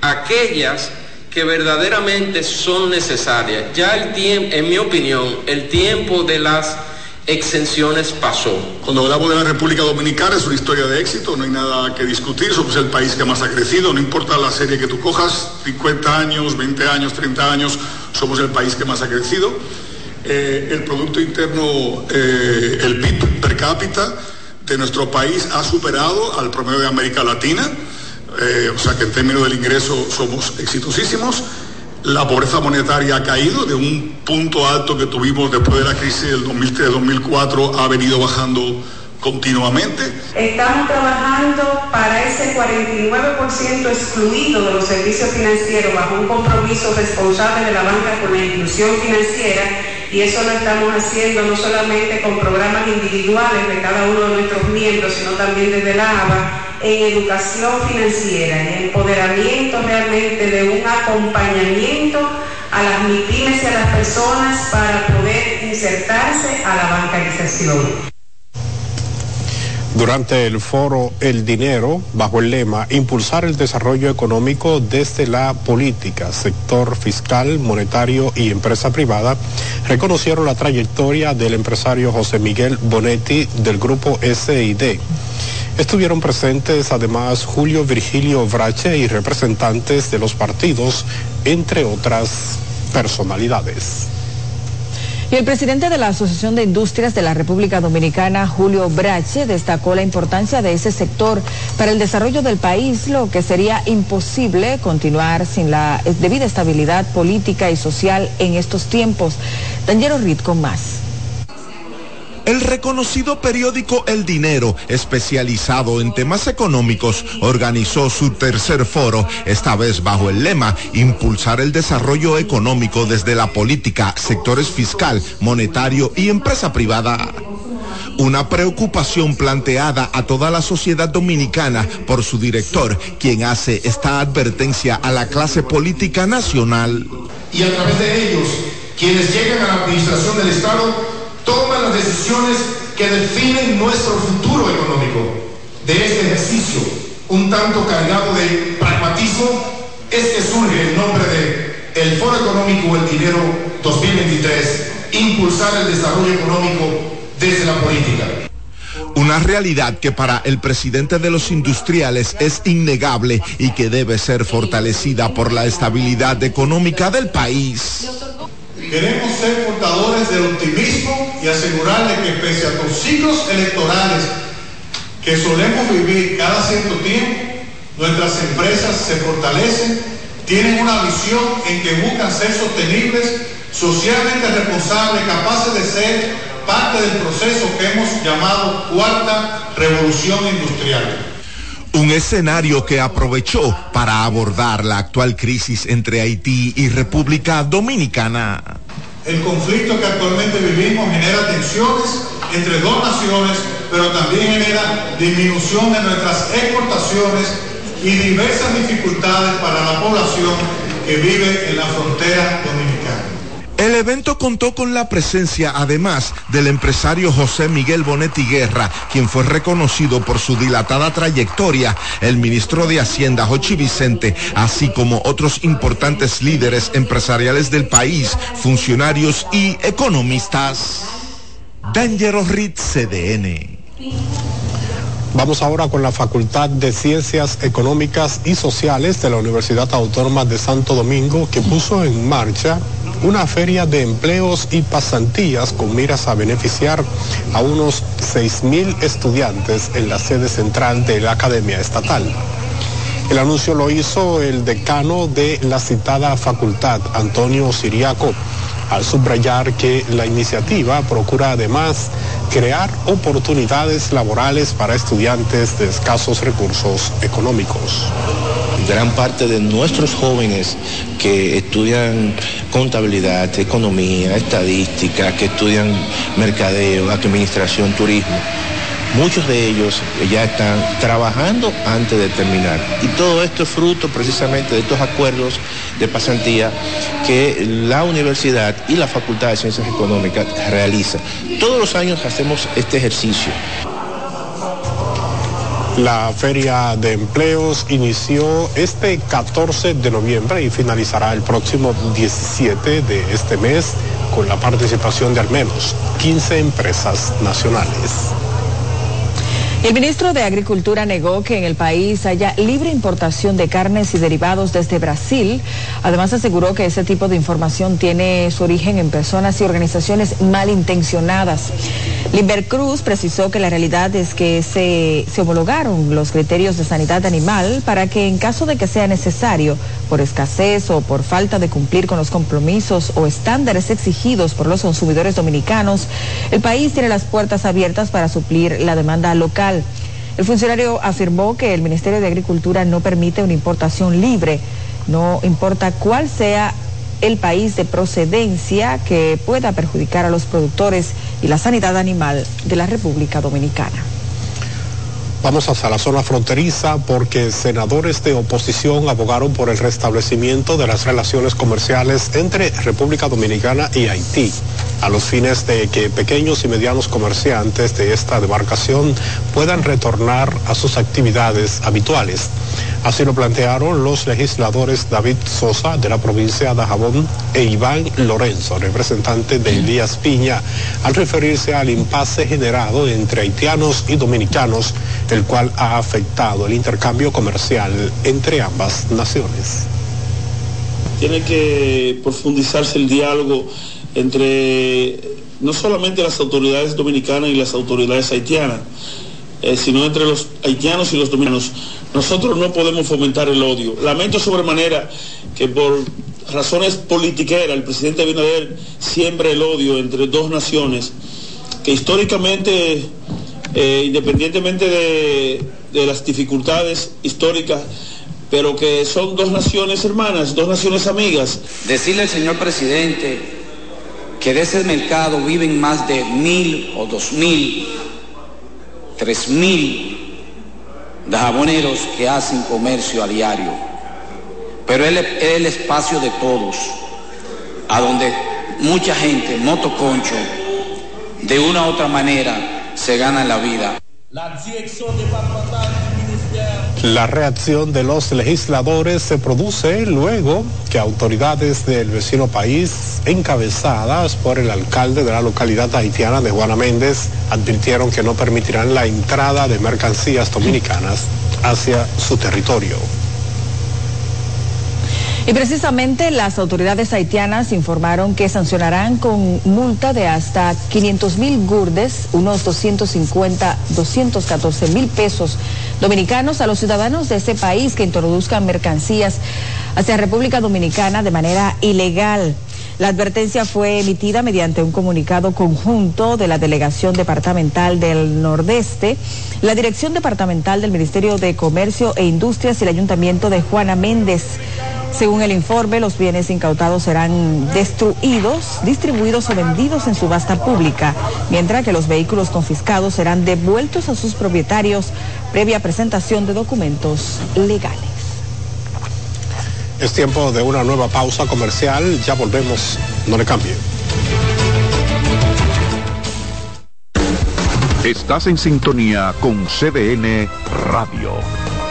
aquellas que verdaderamente son necesarias. Ya el tiempo, en mi opinión, el tiempo de las exenciones pasó. Cuando hablamos de la República Dominicana es una historia de éxito, no hay nada que discutir, somos el país que más ha crecido, no importa la serie que tú cojas, 50 años, 20 años, 30 años, somos el país que más ha crecido. Eh, el Producto Interno, eh, el PIB per cápita de nuestro país ha superado al promedio de América Latina, eh, o sea que en términos del ingreso somos exitosísimos. La pobreza monetaria ha caído de un punto alto que tuvimos después de la crisis del 2003-2004, ha venido bajando continuamente. Estamos trabajando para ese 49% excluido de los servicios financieros bajo un compromiso responsable de la banca con la inclusión financiera y eso lo estamos haciendo no solamente con programas individuales de cada uno de nuestros miembros, sino también desde la ABA en educación financiera y empoderamiento realmente de un acompañamiento a las MIPIMES y a las personas para poder insertarse a la bancarización. Durante el foro El Dinero, bajo el lema Impulsar el desarrollo económico desde la política, sector fiscal, monetario y empresa privada, reconocieron la trayectoria del empresario José Miguel Bonetti del grupo SID Estuvieron presentes además Julio Virgilio Brache y representantes de los partidos, entre otras personalidades. Y el presidente de la Asociación de Industrias de la República Dominicana, Julio Brache, destacó la importancia de ese sector para el desarrollo del país, lo que sería imposible continuar sin la debida estabilidad política y social en estos tiempos. Daniel Rit con más. El reconocido periódico El Dinero, especializado en temas económicos, organizó su tercer foro, esta vez bajo el lema Impulsar el desarrollo económico desde la política, sectores fiscal, monetario y empresa privada una preocupación planteada a toda la sociedad dominicana por su director, quien hace esta advertencia a la clase política nacional. Y a través de ellos, quienes llegan a la administración del Estado, decisiones que definen nuestro futuro económico. De este ejercicio, un tanto cargado de pragmatismo, es que surge el nombre de el Foro Económico El Dinero 2023, impulsar el desarrollo económico desde la política. Una realidad que para el presidente de los industriales es innegable y que debe ser fortalecida por la estabilidad económica del país. Queremos ser portadores del optimismo y asegurarle que pese a los ciclos electorales que solemos vivir cada cierto tiempo, nuestras empresas se fortalecen, tienen una visión en que buscan ser sostenibles socialmente responsables, capaces de ser parte del proceso que hemos llamado cuarta revolución industrial. Un escenario que aprovechó para abordar la actual crisis entre Haití y República Dominicana. El conflicto que actualmente vivimos genera tensiones entre dos naciones, pero también genera disminución de nuestras exportaciones y diversas dificultades para la población que vive en la frontera dominicana. El evento contó con la presencia, además, del empresario José Miguel Bonetti Guerra, quien fue reconocido por su dilatada trayectoria, el ministro de Hacienda, Jochi Vicente, así como otros importantes líderes empresariales del país, funcionarios y economistas. Dangerous Reed, CDN. Vamos ahora con la Facultad de Ciencias Económicas y Sociales de la Universidad Autónoma de Santo Domingo, que puso en marcha una feria de empleos y pasantías con miras a beneficiar a unos 6.000 estudiantes en la sede central de la Academia Estatal. El anuncio lo hizo el decano de la citada facultad, Antonio Siriaco, al subrayar que la iniciativa procura además crear oportunidades laborales para estudiantes de escasos recursos económicos. Gran parte de nuestros jóvenes que estudian contabilidad, economía, estadística, que estudian mercadeo, administración, turismo, Muchos de ellos ya están trabajando antes de terminar. Y todo esto es fruto precisamente de estos acuerdos de pasantía que la universidad y la Facultad de Ciencias Económicas realizan. Todos los años hacemos este ejercicio. La feria de empleos inició este 14 de noviembre y finalizará el próximo 17 de este mes con la participación de al menos 15 empresas nacionales. El ministro de Agricultura negó que en el país haya libre importación de carnes y derivados desde Brasil. Además aseguró que ese tipo de información tiene su origen en personas y organizaciones malintencionadas. Limber Cruz precisó que la realidad es que se, se homologaron los criterios de sanidad animal para que en caso de que sea necesario, por escasez o por falta de cumplir con los compromisos o estándares exigidos por los consumidores dominicanos, el país tiene las puertas abiertas para suplir la demanda local. El funcionario afirmó que el Ministerio de Agricultura no permite una importación libre, no importa cuál sea el país de procedencia que pueda perjudicar a los productores y la sanidad animal de la República Dominicana. Vamos hasta la zona fronteriza porque senadores de oposición abogaron por el restablecimiento de las relaciones comerciales entre República Dominicana y Haití, a los fines de que pequeños y medianos comerciantes de esta demarcación puedan retornar a sus actividades habituales. Así lo plantearon los legisladores David Sosa de la provincia de Jabón e Iván Lorenzo, representante de Elías Piña, al referirse al impasse generado entre haitianos y dominicanos, el cual ha afectado el intercambio comercial entre ambas naciones. Tiene que profundizarse el diálogo entre no solamente las autoridades dominicanas y las autoridades haitianas, eh, sino entre los haitianos y los dominicanos. Nosotros no podemos fomentar el odio. Lamento sobremanera que por razones politiqueras el presidente Abinader siembra el odio entre dos naciones que históricamente, eh, independientemente de, de las dificultades históricas, pero que son dos naciones hermanas, dos naciones amigas. Decirle al señor presidente que de ese mercado viven más de mil o dos mil, tres mil jaboneros que hacen comercio a diario. Pero es el espacio de todos, a donde mucha gente, motoconcho, de una u otra manera se gana la vida. La reacción de los legisladores se produce luego que autoridades del vecino país, encabezadas por el alcalde de la localidad haitiana de Juana Méndez, advirtieron que no permitirán la entrada de mercancías dominicanas hacia su territorio. Y precisamente las autoridades haitianas informaron que sancionarán con multa de hasta 500 mil gurdes, unos 250, 214 mil pesos dominicanos a los ciudadanos de ese país que introduzcan mercancías hacia República Dominicana de manera ilegal. La advertencia fue emitida mediante un comunicado conjunto de la Delegación Departamental del Nordeste, la Dirección Departamental del Ministerio de Comercio e Industrias y el Ayuntamiento de Juana Méndez. Según el informe, los bienes incautados serán destruidos, distribuidos o vendidos en subasta pública, mientras que los vehículos confiscados serán devueltos a sus propietarios previa presentación de documentos legales. Es tiempo de una nueva pausa comercial. Ya volvemos. No le cambie. Estás en sintonía con CDN Radio.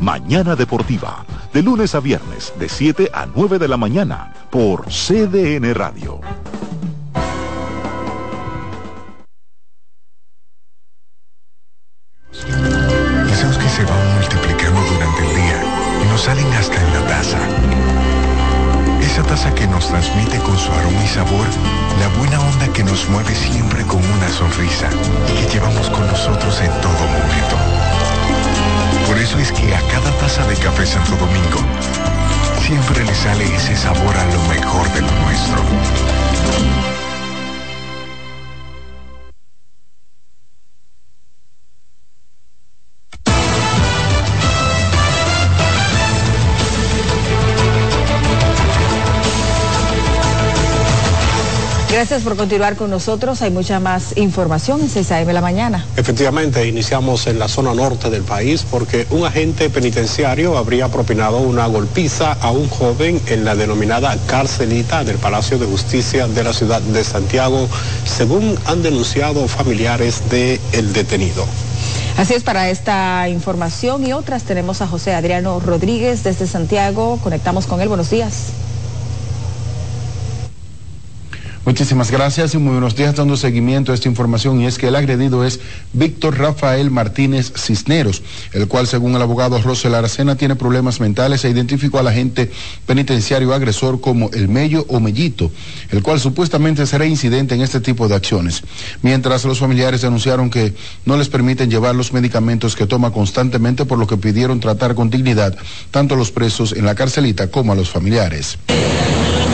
Mañana Deportiva, de lunes a viernes, de 7 a 9 de la mañana, por CDN Radio. Esos que se van multiplicando durante el día nos salen hasta en la taza. Esa taza que nos transmite con su aroma y sabor la buena onda que nos mueve siempre con una sonrisa y que llevamos con nosotros en todo momento. Por eso es que a cada taza de café Santo Domingo siempre le sale ese sabor a lo mejor de lo nuestro. Gracias por continuar con nosotros. Hay mucha más información en 6 a.m. la mañana. Efectivamente, iniciamos en la zona norte del país porque un agente penitenciario habría propinado una golpiza a un joven en la denominada carcelita del Palacio de Justicia de la ciudad de Santiago, según han denunciado familiares del el detenido. Así es, para esta información y otras tenemos a José Adriano Rodríguez desde Santiago. Conectamos con él. Buenos días. Muchísimas gracias y muy buenos días dando seguimiento a esta información y es que el agredido es Víctor Rafael Martínez Cisneros, el cual según el abogado Rosel Aracena tiene problemas mentales e identificó al agente penitenciario agresor como el Mello o Mellito, el cual supuestamente será incidente en este tipo de acciones. Mientras los familiares denunciaron que no les permiten llevar los medicamentos que toma constantemente por lo que pidieron tratar con dignidad tanto a los presos en la carcelita como a los familiares.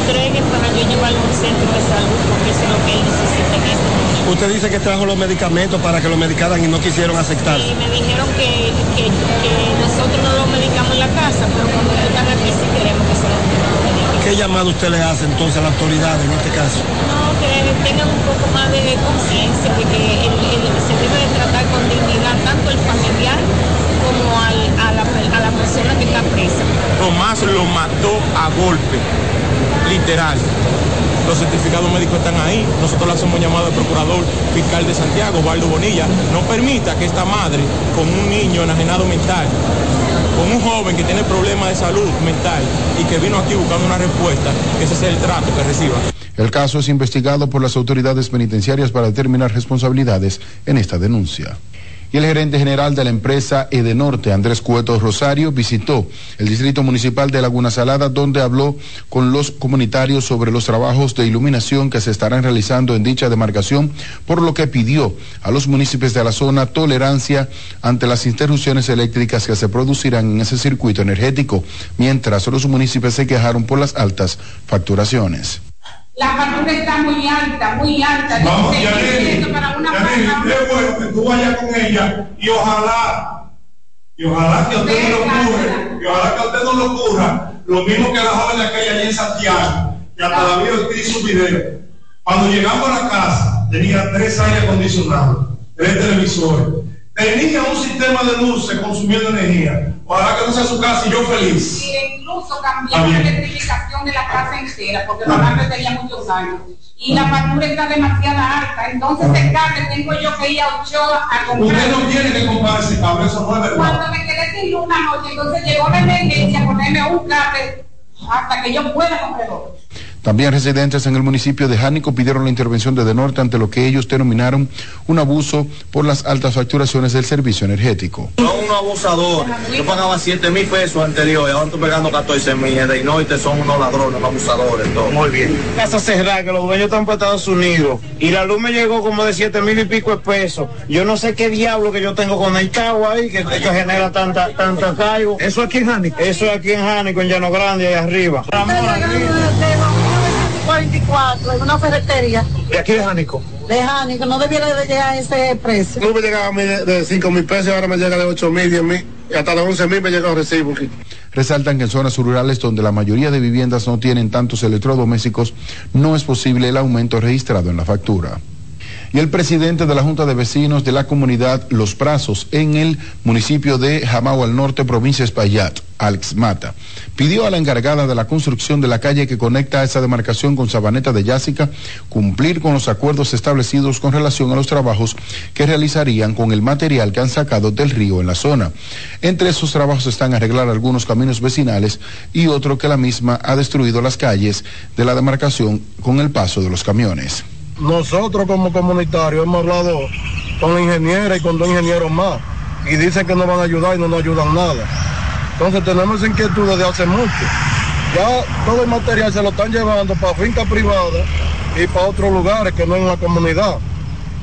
Para yo llevarlo a un centro de salud porque eso es lo que él necesita en este momento. Usted dice que trajo los medicamentos para que lo medicaran y no quisieron aceptar. Y me dijeron que, que, que nosotros no lo medicamos en la casa, pero cuando están aquí sí queremos que se lo mediquen. ¿Qué llamado usted le hace entonces a la autoridad en este caso? No, que tengan un poco más de conciencia de que el- el- se debe de tratar con dignidad tanto el familiar como al- a, la, a la persona que está presa. Tomás lo mató a golpe, literal. Los certificados médicos están ahí. Nosotros le hacemos llamado al procurador fiscal de Santiago, Baldo Bonilla. No permita que esta madre, con un niño enajenado mental, con un joven que tiene problemas de salud mental y que vino aquí buscando una respuesta, que ese sea el trato que reciba. El caso es investigado por las autoridades penitenciarias para determinar responsabilidades en esta denuncia. Y el gerente general de la empresa Edenorte, Andrés Cueto Rosario, visitó el distrito municipal de Laguna Salada, donde habló con los comunitarios sobre los trabajos de iluminación que se estarán realizando en dicha demarcación, por lo que pidió a los municipios de la zona tolerancia ante las interrupciones eléctricas que se producirán en ese circuito energético, mientras los municipios se quejaron por las altas facturaciones. La factura está muy alta, muy alta. Vamos, Yaneli, para una es bueno que tú vayas con ella y ojalá, y ojalá que a usted no le ocurra, y ojalá que a usted no le ocurra lo mismo que a la joven de aquella allá en Santiago, que hasta la vio y su video. Cuando llegamos a la casa, tenía tres aires acondicionados, tres televisores, tenía un sistema de luces consumiendo energía. Ojalá que no sea su casa y yo feliz. Y incluso cambió la electrificación de la casa entera, porque los cables tenía muchos años. Y la factura está demasiado alta. Entonces el cable tengo yo que ir a Ochoa a comprar. Usted no tiene que comprar ese cable, eso no es verdad. Cuando me quedé sin luz una noche, entonces llegó la emergencia a ponerme un cable hasta que yo pueda comprar otro. También residentes en el municipio de Jánico pidieron la intervención de De Norte ante lo que ellos denominaron un abuso por las altas facturaciones del servicio energético. Son unos abusadores. Yo pagaba 7 mil pesos anterior y ahora estoy pagando 14 mil. De Norte son unos ladrones, unos abusadores. Todo. Muy bien. Casa cerrada, que los dueños están para Estados Unidos. Y la luz me llegó como de 7 mil y pico de pesos. Yo no sé qué diablo que yo tengo con el cabo ahí que, que genera tanta, tanta cargo. ¿Eso aquí en Jánico? Eso aquí en Jánico, en Llano Grande, ahí arriba. 44 en una ferretería. ¿De aquí de Jánico? De Jánico, no debiera de llegar a ese precio. No me llegaba a mí de, de 5 mil pesos, ahora me llega de 8 mil, 10 mil, y hasta de 11 mil me llega el recibo. Resaltan que en zonas rurales donde la mayoría de viviendas no tienen tantos electrodomésticos, no es posible el aumento registrado en la factura y el presidente de la Junta de Vecinos de la comunidad Los Prazos en el municipio de Jamao al Norte, provincia de Espaillat, Alex Mata, pidió a la encargada de la construcción de la calle que conecta esa demarcación con Sabaneta de Yásica cumplir con los acuerdos establecidos con relación a los trabajos que realizarían con el material que han sacado del río en la zona. Entre esos trabajos están arreglar algunos caminos vecinales y otro que la misma ha destruido las calles de la demarcación con el paso de los camiones nosotros como comunitarios hemos hablado con la ingeniera y con dos ingenieros más y dicen que nos van a ayudar y no nos ayudan nada. Entonces tenemos inquietud desde hace mucho. Ya todo el material se lo están llevando para fincas privadas y para otros lugares que no en la comunidad.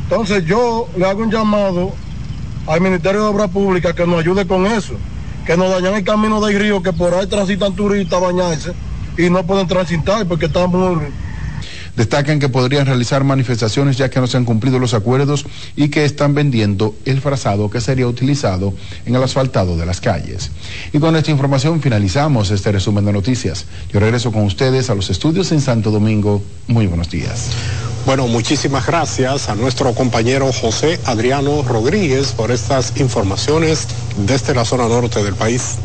Entonces yo le hago un llamado al Ministerio de Obras Públicas que nos ayude con eso, que nos dañan el camino del río, que por ahí transitan turistas a bañarse y no pueden transitar porque están muy Destacan que podrían realizar manifestaciones ya que no se han cumplido los acuerdos y que están vendiendo el frazado que sería utilizado en el asfaltado de las calles. Y con esta información finalizamos este resumen de noticias. Yo regreso con ustedes a los estudios en Santo Domingo. Muy buenos días. Bueno, muchísimas gracias a nuestro compañero José Adriano Rodríguez por estas informaciones desde la zona norte del país.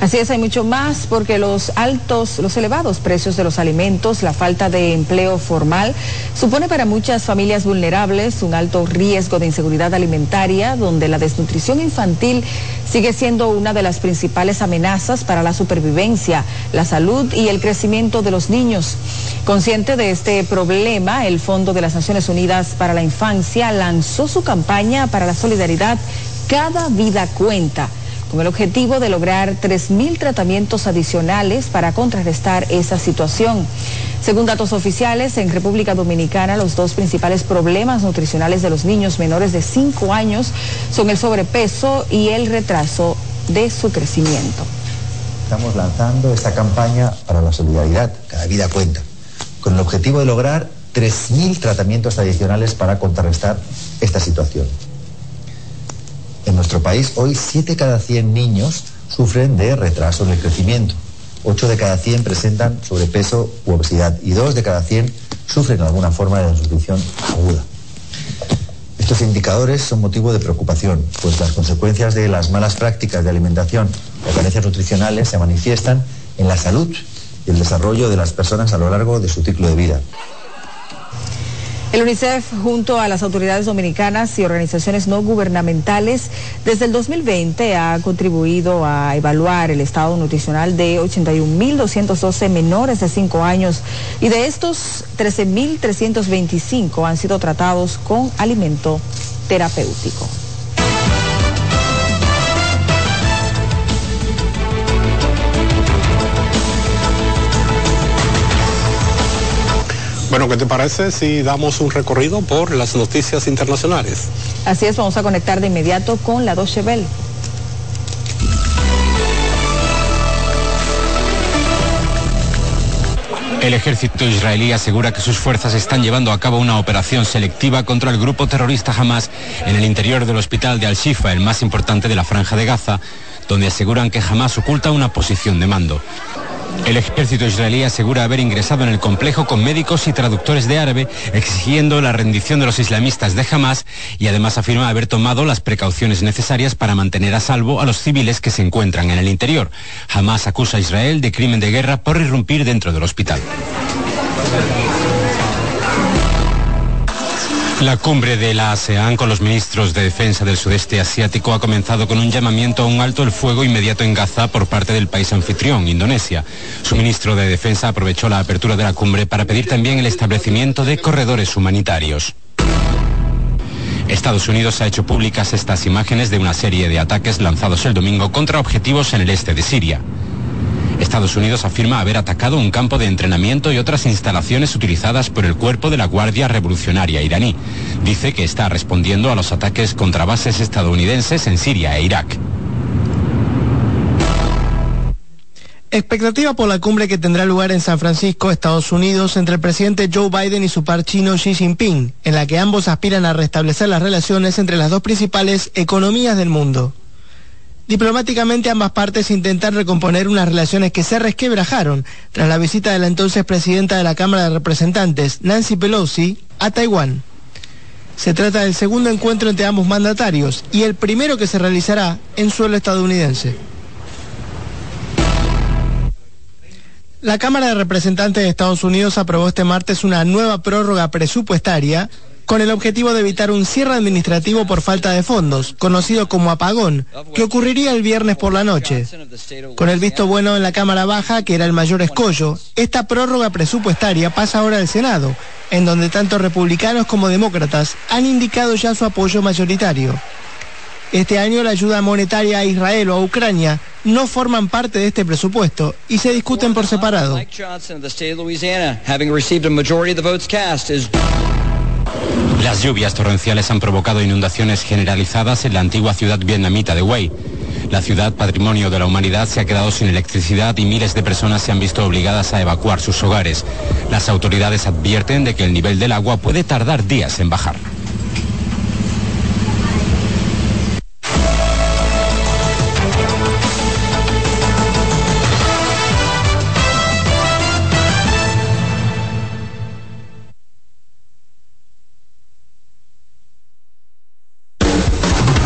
Así es, hay mucho más porque los altos, los elevados precios de los alimentos, la falta de empleo formal, supone para muchas familias vulnerables un alto riesgo de inseguridad alimentaria, donde la desnutrición infantil sigue siendo una de las principales amenazas para la supervivencia, la salud y el crecimiento de los niños. Consciente de este problema, el Fondo de las Naciones Unidas para la Infancia lanzó su campaña para la solidaridad Cada vida cuenta con el objetivo de lograr 3.000 tratamientos adicionales para contrarrestar esa situación. Según datos oficiales, en República Dominicana los dos principales problemas nutricionales de los niños menores de 5 años son el sobrepeso y el retraso de su crecimiento. Estamos lanzando esta campaña para la solidaridad, cada vida cuenta, con el objetivo de lograr 3.000 tratamientos adicionales para contrarrestar esta situación. En nuestro país hoy 7 cada 100 niños sufren de retraso en el crecimiento. 8 de cada 100 presentan sobrepeso u obesidad y 2 de cada 100 sufren alguna forma de desnutrición aguda. Estos indicadores son motivo de preocupación, pues las consecuencias de las malas prácticas de alimentación o carencias nutricionales se manifiestan en la salud y el desarrollo de las personas a lo largo de su ciclo de vida. El UNICEF, junto a las autoridades dominicanas y organizaciones no gubernamentales, desde el 2020 ha contribuido a evaluar el estado nutricional de 81.212 menores de 5 años y de estos 13.325 han sido tratados con alimento terapéutico. Bueno, ¿qué te parece si damos un recorrido por las noticias internacionales? Así es, vamos a conectar de inmediato con la Deutsche Welle. El ejército israelí asegura que sus fuerzas están llevando a cabo una operación selectiva contra el grupo terrorista Hamas en el interior del hospital de Al-Shifa, el más importante de la franja de Gaza, donde aseguran que Hamas oculta una posición de mando. El ejército israelí asegura haber ingresado en el complejo con médicos y traductores de árabe, exigiendo la rendición de los islamistas de Hamas y además afirma haber tomado las precauciones necesarias para mantener a salvo a los civiles que se encuentran en el interior. Hamas acusa a Israel de crimen de guerra por irrumpir dentro del hospital. La cumbre de la ASEAN con los ministros de defensa del sudeste asiático ha comenzado con un llamamiento a un alto el fuego inmediato en Gaza por parte del país anfitrión, Indonesia. Su ministro de defensa aprovechó la apertura de la cumbre para pedir también el establecimiento de corredores humanitarios. Estados Unidos ha hecho públicas estas imágenes de una serie de ataques lanzados el domingo contra objetivos en el este de Siria. Estados Unidos afirma haber atacado un campo de entrenamiento y otras instalaciones utilizadas por el cuerpo de la Guardia Revolucionaria iraní. Dice que está respondiendo a los ataques contra bases estadounidenses en Siria e Irak. Expectativa por la cumbre que tendrá lugar en San Francisco, Estados Unidos, entre el presidente Joe Biden y su par chino Xi Jinping, en la que ambos aspiran a restablecer las relaciones entre las dos principales economías del mundo. Diplomáticamente ambas partes intentan recomponer unas relaciones que se resquebrajaron tras la visita de la entonces presidenta de la Cámara de Representantes, Nancy Pelosi, a Taiwán. Se trata del segundo encuentro entre ambos mandatarios y el primero que se realizará en suelo estadounidense. La Cámara de Representantes de Estados Unidos aprobó este martes una nueva prórroga presupuestaria con el objetivo de evitar un cierre administrativo por falta de fondos, conocido como apagón, que ocurriría el viernes por la noche. Con el visto bueno en la Cámara Baja, que era el mayor escollo, esta prórroga presupuestaria pasa ahora al Senado, en donde tanto republicanos como demócratas han indicado ya su apoyo mayoritario. Este año la ayuda monetaria a Israel o a Ucrania no forman parte de este presupuesto y se discuten por separado. Las lluvias torrenciales han provocado inundaciones generalizadas en la antigua ciudad vietnamita de Hue. La ciudad, patrimonio de la humanidad, se ha quedado sin electricidad y miles de personas se han visto obligadas a evacuar sus hogares. Las autoridades advierten de que el nivel del agua puede tardar días en bajar.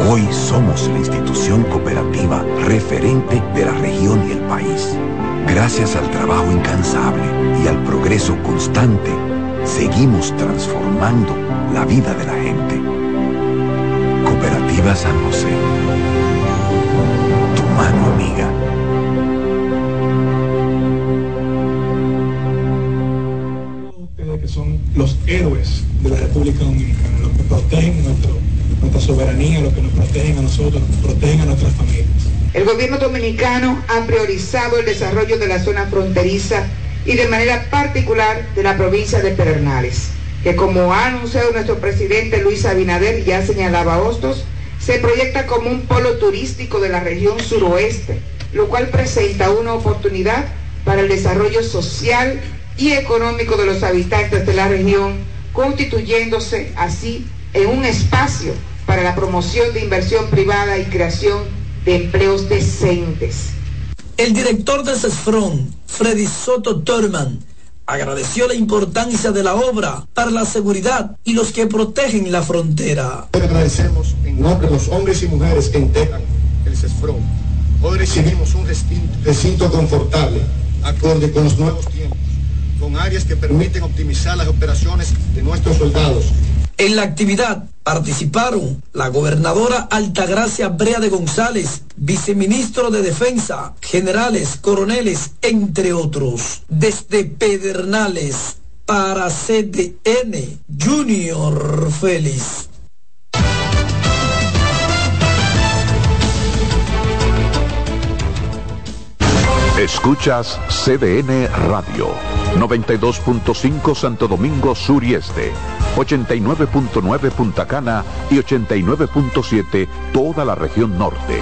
hoy somos la institución cooperativa referente de la región y el país. Gracias al trabajo incansable y al progreso constante, seguimos transformando la vida de la gente. Cooperativa San José. Tu mano amiga. Ustedes que son los héroes de la República Dominicana, los que protegen nuestro, soberanía, los que nos protegen a nosotros, protegen a nuestras familias. El gobierno dominicano ha priorizado el desarrollo de la zona fronteriza y de manera particular de la provincia de Pedernales, que como ha anunciado nuestro presidente Luis Abinader ya señalaba Hostos, se proyecta como un polo turístico de la región suroeste, lo cual presenta una oportunidad para el desarrollo social y económico de los habitantes de la región, constituyéndose así en un espacio para la promoción de inversión privada y creación de empleos decentes. El director de CESFRON, Freddy Soto Torman, agradeció la importancia de la obra para la seguridad y los que protegen la frontera. Agradecemos en nombre de los hombres y mujeres que integran el CESFRON. Hoy recibimos un recinto confortable, acorde con los nuevos tiempos, con áreas que permiten optimizar las operaciones de nuestros soldados en la actividad participaron la gobernadora Altagracia Brea de González, viceministro de Defensa, generales, coroneles, entre otros. Desde Pedernales para CDN, Junior Félix. Escuchas CDN Radio, 92.5 Santo Domingo Sur y Este, 89.9 Punta Cana y 89.7 toda la región norte.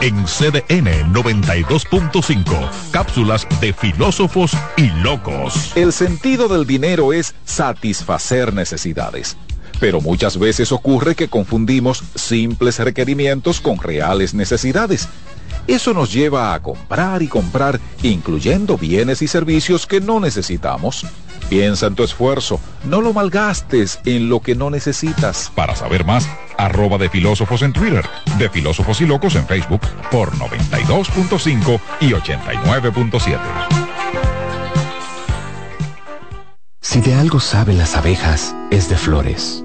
En CDN 92.5, cápsulas de filósofos y locos. El sentido del dinero es satisfacer necesidades pero muchas veces ocurre que confundimos simples requerimientos con reales necesidades. Eso nos lleva a comprar y comprar, incluyendo bienes y servicios que no necesitamos. Piensa en tu esfuerzo, no lo malgastes en lo que no necesitas. Para saber más, arroba de filósofos en Twitter, de filósofos y locos en Facebook, por 92.5 y 89.7. Si de algo saben las abejas, es de flores.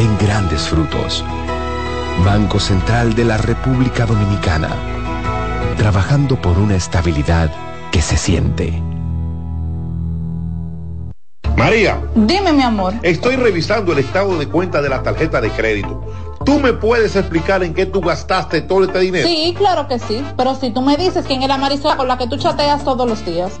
den grandes frutos. Banco Central de la República Dominicana, trabajando por una estabilidad que se siente. María. Dime, mi amor. Estoy revisando el estado de cuenta de la tarjeta de crédito. ¿Tú me puedes explicar en qué tú gastaste todo este dinero? Sí, claro que sí. Pero si tú me dices quién es la Marisol con la que tú chateas todos los días.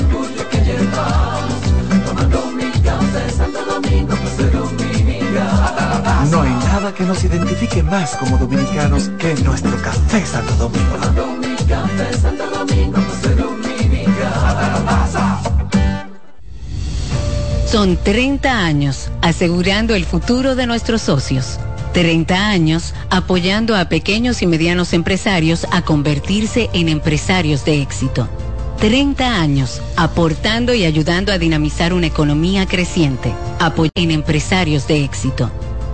que nos identifique más como dominicanos que nuestro café Santo Domingo. Son 30 años asegurando el futuro de nuestros socios. 30 años apoyando a pequeños y medianos empresarios a convertirse en empresarios de éxito. 30 años aportando y ayudando a dinamizar una economía creciente, en empresarios de éxito.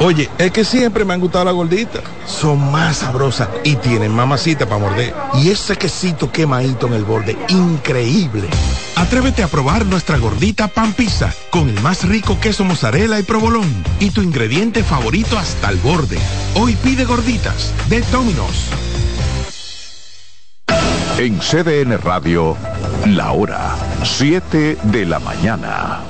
Oye, es que siempre me han gustado las gorditas. Son más sabrosas y tienen mamacita para morder. Y ese quesito quemadito en el borde, increíble. Atrévete a probar nuestra gordita pan pizza con el más rico queso mozzarella y provolón y tu ingrediente favorito hasta el borde. Hoy pide gorditas de Domino's. En CDN Radio, la hora 7 de la mañana.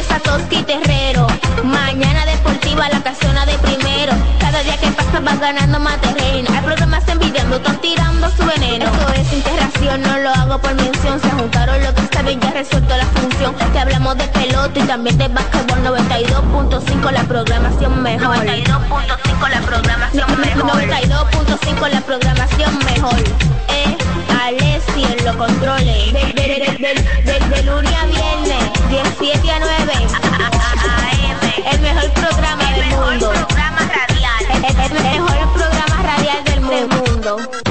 De Satoshi Terrero. Mañana deportiva la casona de primero. Cada día que pasa vas ganando más terreno. Hay programas envidiando, están tirando su veneno. Esto es integración, no lo hago por mención. Se juntaron lo que está bien, ya resuelto la función. Te hablamos de pelota y también de básquetbol 92.5 la programación mejor. 92.5 la programación mejor. 92.5 la programación mejor. Eh, Alessi en los controles. De, de, de, de, lunes a viernes, 17 a 9. El mejor programa del mundo. Programa radial. El, el, mejor programa radial del mundo.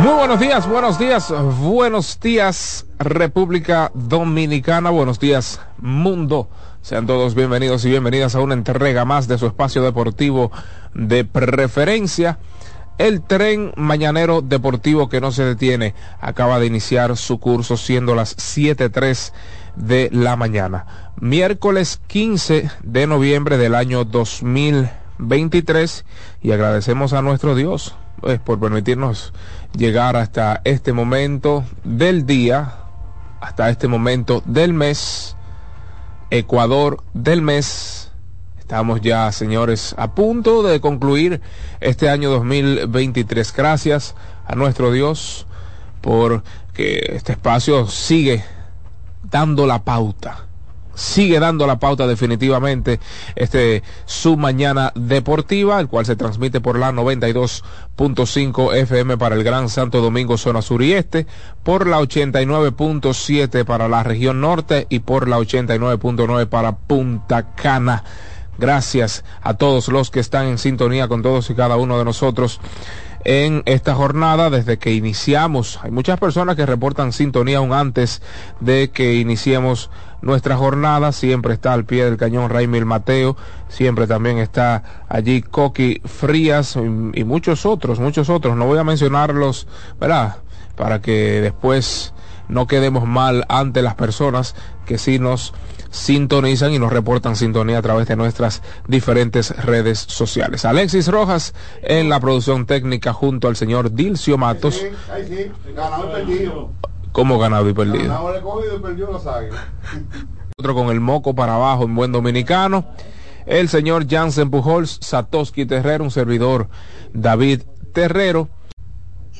Muy buenos días, buenos días, buenos días República Dominicana, buenos días mundo. Sean todos bienvenidos y bienvenidas a una entrega más de su espacio deportivo de preferencia. El tren mañanero deportivo que no se detiene acaba de iniciar su curso siendo las 7.3 de la mañana. Miércoles 15 de noviembre del año 2023 y agradecemos a nuestro Dios pues, por permitirnos llegar hasta este momento del día, hasta este momento del mes, Ecuador del mes. Estamos ya, señores, a punto de concluir este año 2023. Gracias a nuestro Dios por que este espacio sigue dando la pauta sigue dando la pauta definitivamente este su mañana deportiva, el cual se transmite por la 92.5 FM para el Gran Santo Domingo zona sur y este, por la 89.7 para la región norte y por la 89.9 para Punta Cana. Gracias a todos los que están en sintonía con todos y cada uno de nosotros en esta jornada desde que iniciamos. Hay muchas personas que reportan sintonía aún antes de que iniciemos nuestra jornada. Siempre está al pie del cañón Raimil Mateo, siempre también está allí Coqui Frías y, y muchos otros, muchos otros. No voy a mencionarlos, ¿verdad? Para que después no quedemos mal ante las personas que sí nos sintonizan y nos reportan sintonía a través de nuestras diferentes redes sociales. Alexis Rojas en la producción técnica junto al señor Dilcio Matos. Como ganado y perdido. (laughs) Otro con el moco para abajo en buen dominicano. El señor Jansen Pujols, Satoshi Terrero, un servidor David Terrero